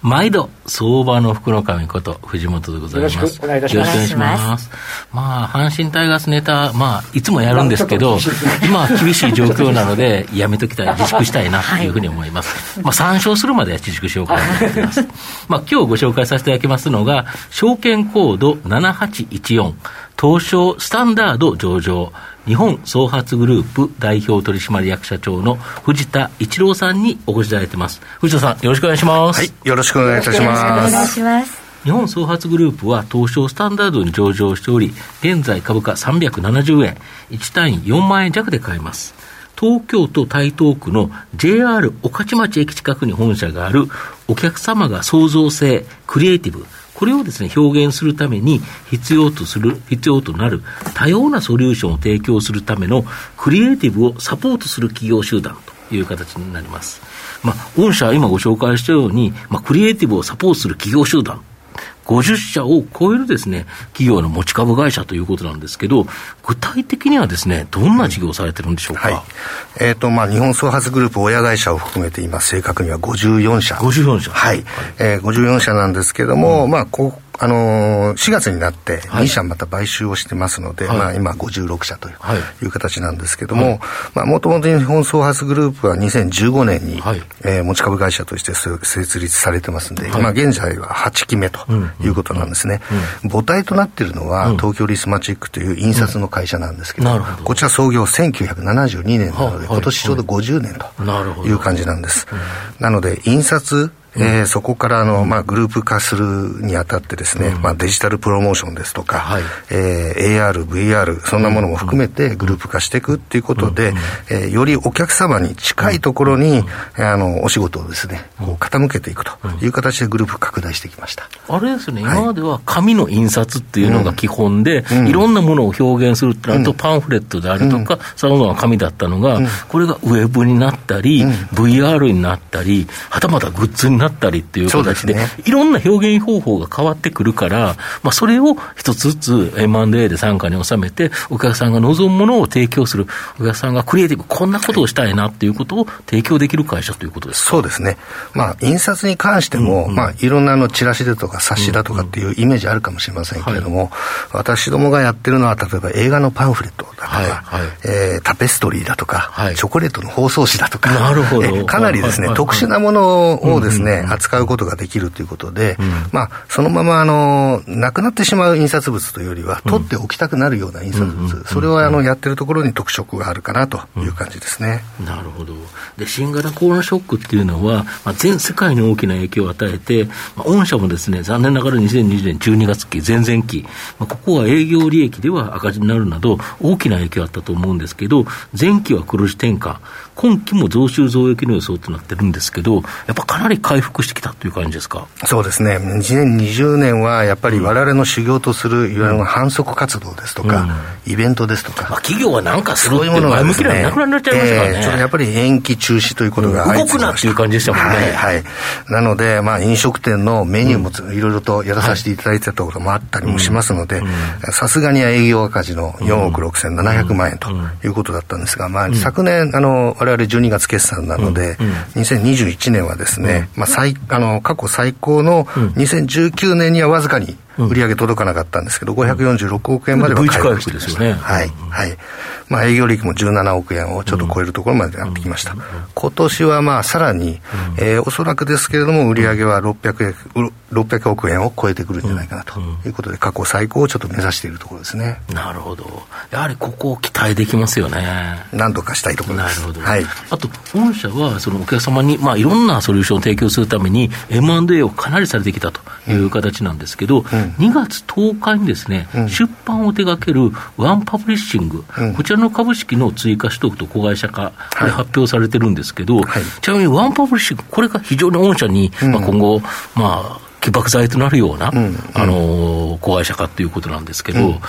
毎度相場の福の神こと藤本でございます。よろしくお願いいたします。ます。まあ阪神タイガースネタまあいつもやるんですけど今は厳しい状況なので やめときたい自粛したいなというふうに思います、はい、まあ参照するまでは自粛しようかなと思ってます。まあ今日ご紹介させていただきますのが証券コード7814東証スタンダード上場日本総発グループ代表取締役社長の藤田一郎さんにお越しいただいてます。藤田さん、よろしくお願いします。はい、よろしくお願いいたします。お願いします。日本総発グループは東証スタンダードに上場しており、現在株価370円、1単位4万円弱で買えます。東京都台東区の JR 御徒町駅近くに本社があるお客様が創造性、クリエイティブ、これをですね、表現するために必要とする、必要となる多様なソリューションを提供するためのクリエイティブをサポートする企業集団という形になります。まあ、御社は今ご紹介したように、まあ、クリエイティブをサポートする企業集団50社を超えるですね、企業の持ち株会社ということなんですけど、具体的にはですね、どんな事業をされてるんでしょうか？はい、えっ、ー、と、まあ、日本総発グループ親会社を含めて今、正確には54社。54社。はい。はい、えー、54社なんですけども、うん、まあ、こう、あのー、4月になって2社また買収をしてますので、はい、まあ、今56社という,、い、う形なんですけども、もともと日本総発グループは2015年に、はい、えー、持ち株会社として設立されてますんで、はい、まあ、現在は8期目ということなんですね。母体となっているのは、東京リスマチックという印刷の会社なんですけど、うん、こちら創業1972年なので、今年ちょうど50年という感じなんです。なので、印刷、えー、そこからあの、まあ、グループ化するにあたってですね、うん、まあ、デジタルプロモーションですとか、はい、えー、AR、VR、そんなものも含めてグループ化していくっていうことで、うん、えー、よりお客様に近いところに、うん、あの、お仕事をですね、こう傾けていくという形でグループ拡大してきました。あれですね、今までは紙の印刷っていうのが基本で、いろんなものを表現するってなると、パンフレットであるとか、さまざまな紙だったのが、これがウェブになったり、VR になったり、はたまたグッズになったりっていう形で、でね、いろんな表現方法が変わってくるから、まあ、それを一つずつ M&A で傘下に収めて、お客さんが望むものを提供する、お客さんがクリエイティブ、こんなことをしたいなっていうことを提供できる会社ということですそうですね。まあ、印刷に関しても、うんうん、まあ、いろんなのチラシだとか冊子だとかっていうイメージあるかもしれませんけれども、うんうん。はい、私どもがやってるのは、例えば映画のパンフレットだとか、はいはい、えー、タペストリーだとか、はい、チョコレートの包装紙だとか、なるほど。かなりですね、特殊なものをですね、扱うことができるということで、うん、まあ、そのままあのなくなってしまう印刷物というよりは、取っておきたくなるような印刷物、それはあのやってるところに特色があるかなという感じですね、うん、なるほど。で、新型コロナショックっていうのは、まあ、全世界に大きな影響を与えて、まあ、御社もですね残念ながら2020年12月期、前々期、まあ、ここは営業利益では赤字になるなど、大きな影響あったと思うんですけど、前期は黒字転換、今期も増収増益の予想となってるんですけど、やっぱかなり回復してきたという感じですか？そうですね、2020年はやっぱりわれわれの修行とする、いわゆる反則活動ですとか、うん、イベントですとか、まあ、企業はなんかするっていう前向きななくなっちゃいましたからね、えー、ちょっとやっぱり延期中止ということが動くなっていう感じでしたもんね。はい、はい、なので、まあ、飲食店のメニューもいろいろとやらさせていただいてたこともあったりもしますので、さすがに営業赤字の4億6700万円ということだったんですが、まあ、昨年、あのわれわれ12月決算なので、2021年はですね、まあ、最あの過去最高の2019年にはわずかに売り上げ届かなかったんですけど、546億円までは回復ですよね。はい。はい。まあ、営業利益も17億円をちょっと超えるところまでなってきました。今年はまあ、さらに、えー、おそらくですけれども、売り上げは 600, 600億円を超えてくるんじゃないかなということで、過去最高をちょっと目指しているところですね。なるほど。やはりここを期待できますよね。何とかしたいところです。なるほど。はい。あと、本社は、そのお客様に、まあ、いろんなソリューションを提供するために、M&A をかなりされてきたという形なんですけど、うん、2月10日にですね、うん、出版を手掛けるワンパブリッシング、うん、こちらの株式の追加取得と子会社化、これ発表されてるんですけど、はい、ちなみにワンパブリッシング、これが非常に御社に、まあ、今後、まあ、起爆剤となるような、うん、あの子会社かということなんですけど、うん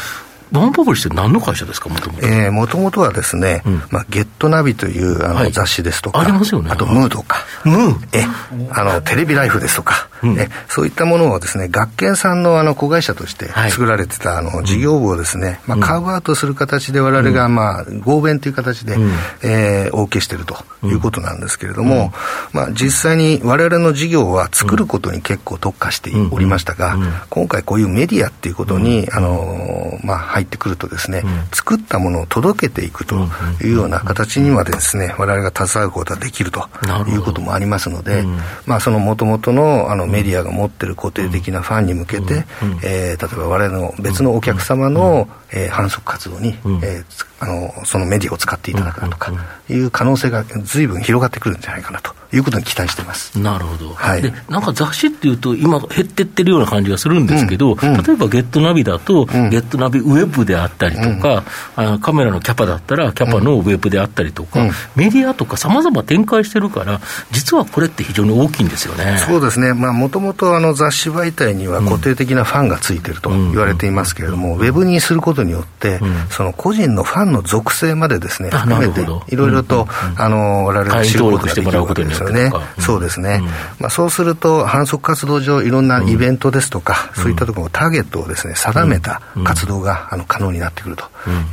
ワンパブリッシュって何の会社ですか、もともと。えー、もともとはですね、うん、まあ、 GetNavi というあの、雑誌ですとか、ありますよね。あと、ムーとか、ムー。え、あの、テレビライフですとか、うん、えそういったものをですね、学研さんのあの、子会社として作られてた、あの、事業部をですね、まあ、カーブアウトする形で我々が、まあ、合弁という形で、うん、えー、お受けしているということなんですけれども、まあ、実際に我々の事業は作ることに結構特化しておりましたが、今回こういうメディアっていうことに、あの、まあ、入ってくるとですね、作ったものを届けていくというような形にまでですね、我々が携わることができるということもありますので、まあ、そのもともとのあのメディアが持っている固定的なファンに向けて、えー、例えば我々の別のお客様の、えー、反則活動に、えー、あのそのメディアを使っていただくとかいう可能性が随分広がってくるんじゃないかなということに期待してます。なるほど、はい、でなんか雑誌っていうと、今、減ってってるような感じがするんですけど、うんうん、例えばゲットナビだと、うん、ゲットナビウェブであったりとか、うん、カメラのキャパだったら、キャパのウェブであったりとか、メディアとかさまざま展開してるから、実はこれって非常に大きいんですよね。そうですね、もともと雑誌媒体には固定的なファンがついてると言われていますけれども、ウェブにすることによって、その個人のファンの属性までですね、含めて、いろいろと、あの我々が知ることができるわけですよね。そうですね、まあ、そうすると、反則活動上、いろんなイベントですとか、そういったところ、ターゲットをですね定めた活動が、あの可能になってくると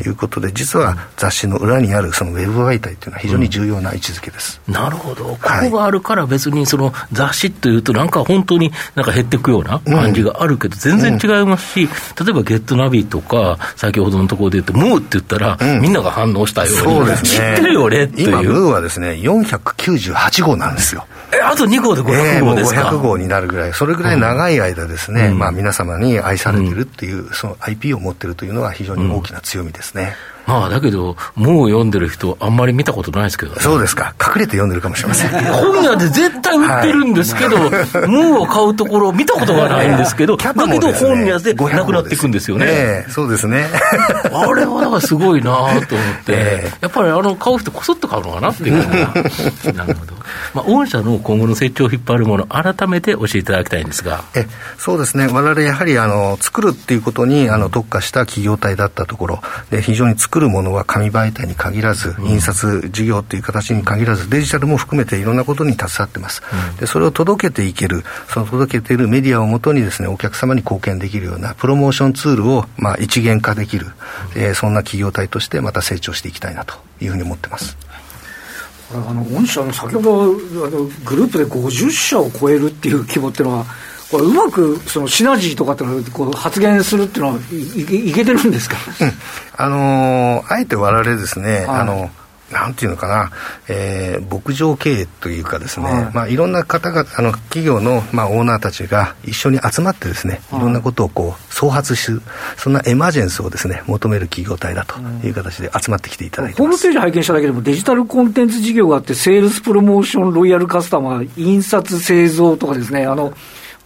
いうことで、実は雑誌の裏にあるそのウェブ媒体というのは、非常に重要な位置づけです、なるほど、ここがあるから、別にその雑誌というと、なんか本当になんか減っていくような感じがあるけど、全然違いますし、例えばゲットナビとか、先ほどのところで言うと、ムーって言ったら、みんなが反応したように、そうですね、知ってるよねっていう。今、ムーはですね、498号なんですよ。え、あと2号で500号ですか、えー、500号になるぐらい、それぐらい長い間ですね、うん、まあ皆様に愛されてるっていう、その IP を持ってるというのは非常に大きな強みですね。うんまあ、だけど、もう読んでる人、あんまり見たことないですけど、ね、そうですか、隠れて読んでるかもしれません。本屋で絶対売ってるんですけど、はい、もうを買うところ、見たことがないんですけど、だけど本屋でなくなっていくんですよね。えー、そうですね。あれはだからすごいなと思って、えー、やっぱりあの買う人、こそっと買うのかなっていうなるほど。まあ、御社の今後の成長を引っ張るもの、改めて教えていただきたいんですが。えそうですね、われわれやはりあの作るっていうことにあの特化した企業体だったところ、で非常に作るものは紙媒体に限らず、印刷事業という形に限らず、デジタルも含めていろんなことに携わってます。でそれを届けていける、その届けているメディアをもとにですね、お客様に貢献できるようなプロモーションツールを、まあ、一元化できる、えー、そんな企業体としてまた成長していきたいなというふうに思ってます。あの御社の先ほどあのグループで50社を超えるっていう規模っていうのはこれうまくそのシナジーとかっていうのこう発言するっていうのはいいけてるんですか、うん、あのー、あえて我々ですね、はい、あのなんていうのかな、えー、牧場経営というかですね、はい。まあ、いろんな方があの企業の、まあ、オーナーたちが一緒に集まってですね、い、ろんなことをこう創発するそんな emergence をですね求める企業体だという形で集まってきていただいて、ホームページ拝見しただけでもデジタルコンテンツ事業があってセールスプロモーションロイヤルカスタマー印刷製造とかです。ねあのやっ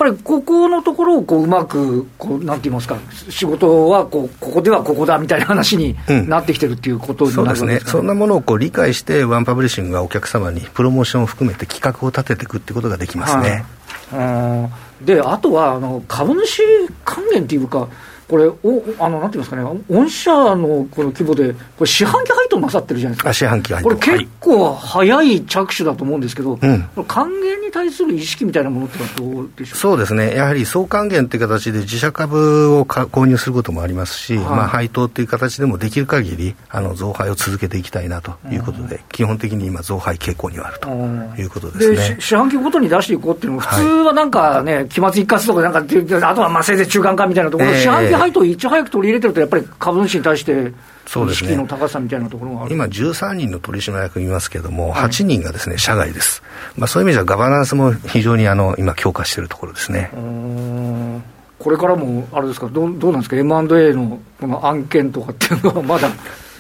ぱりここのところをこううまくこう、なんて言いますか、仕事はこうここではここだみたいな話になってきてるっていうことになる、ね、そうですね、そんなものをこう理解して、ワンパブリッシングがお客様にプロモーションを含めて企画を立てていくっていうことができますね。はい、であとはあの株主還元っていうか、これ、おあのなんていうんですかね、御社のこの規模で、これ、四半期配当なさってるじゃないですか、四半期配当。これ、結構早い着手だと思うんですけど、はい、還元に対する意識みたいなものってのはどうでしょう？そうですね、やはり総還元という形で自社株を購入することもありますし、はい、まあ、配当という形でもできる限りあり、増配を続けていきたいなということで、基本的に今、増配傾向にはあるということですね。四半期ごとに出していこうっていうのも、普通はなんかね、期末一括とか、なんかあとはまあせいぜい中間化みたいなところ、えー、四半期配当いち早く取り入れてると、やっぱり株主に対して、意識の高さみたいなところが今、13人の取締役いますけれども、はい、8人がですね社外です、まあ、そういう意味ではガバナンスも非常にあの今、強化しているところですね。これからもあれですか？どう、どうなんですか、M&A のこの案件とかっていうのは、まだ。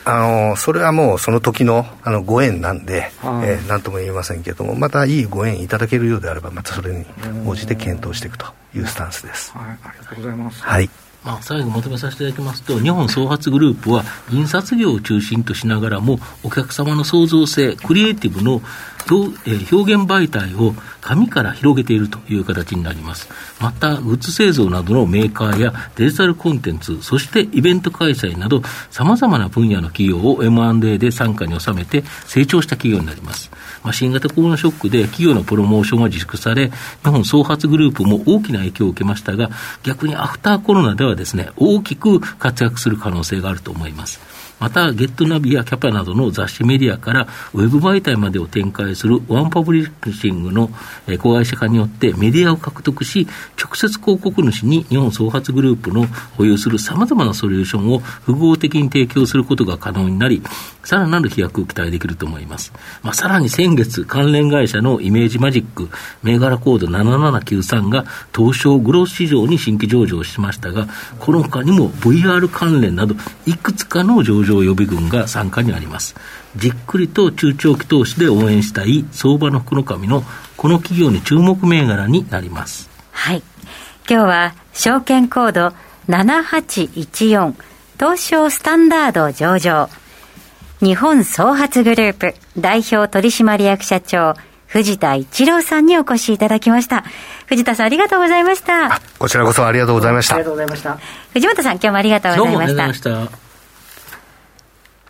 あのそれはもうその時のあのご縁なんで、はい、えー、なんとも言えませんけれども、またいいご縁いただけるようであれば、またそれに応じて検討していくというスタンスです。はい、ありがとうございます。はいまあ、最後まとめさせていただきますと、日本創発グループは、印刷業を中心としながらも、お客様の創造性、クリエイティブの表,、えー、表現媒体を紙から広げているという形になります。また、グッズ製造などのメーカーやデジタルコンテンツ、そしてイベント開催など、様々な分野の企業を M&A で参加に収めて成長した企業になります。まあ、新型コロナショックで企業のプロモーションが自粛され、日本創発グループも大きな影響を受けましたが、逆にアフターコロナではですね、大きく活躍する可能性があると思います。また、 GetNavi や CAPA などの雑誌メディアからウェブ媒体までを展開するワンパブリッシングの子会社化によってメディアを獲得し、直接広告主に日本創発グループの保有する様々なソリューションを複合的に提供することが可能になり、さらなる飛躍を期待できると思います。まあ、さらに先月、関連会社のイメージマジック、銘柄コード7793が東証グロース市場に新規上場しましたが、この他にも VR 関連など、いくつかの上場上予備軍が参加にあります。じっくりと中長期投資で応援したい相場の福の神のこの企業に注目銘柄になります。はい。今日は証券コード7814東証スタンダード上場日本創発グループ代表取締役社長藤田一郎さんにお越しいただきました。藤田さんありがとうございました。こちらこそありがとうございました。ありがとうございました。藤本さん今日もありがとうございました。どうもありがとうございました。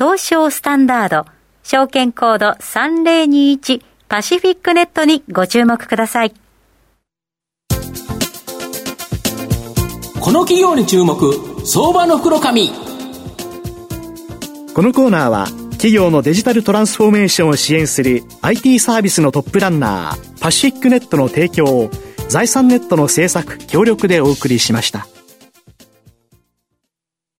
東証スタンダード、証券コード3021パシフィックネットにご注目ください。この企業に注目、相場の袋紙。このコーナーは、企業のデジタルトランスフォーメーションを支援する IT サービスのトップランナー、パシフィックネットの提供を、財産ネットの制作、協力でお送りしました。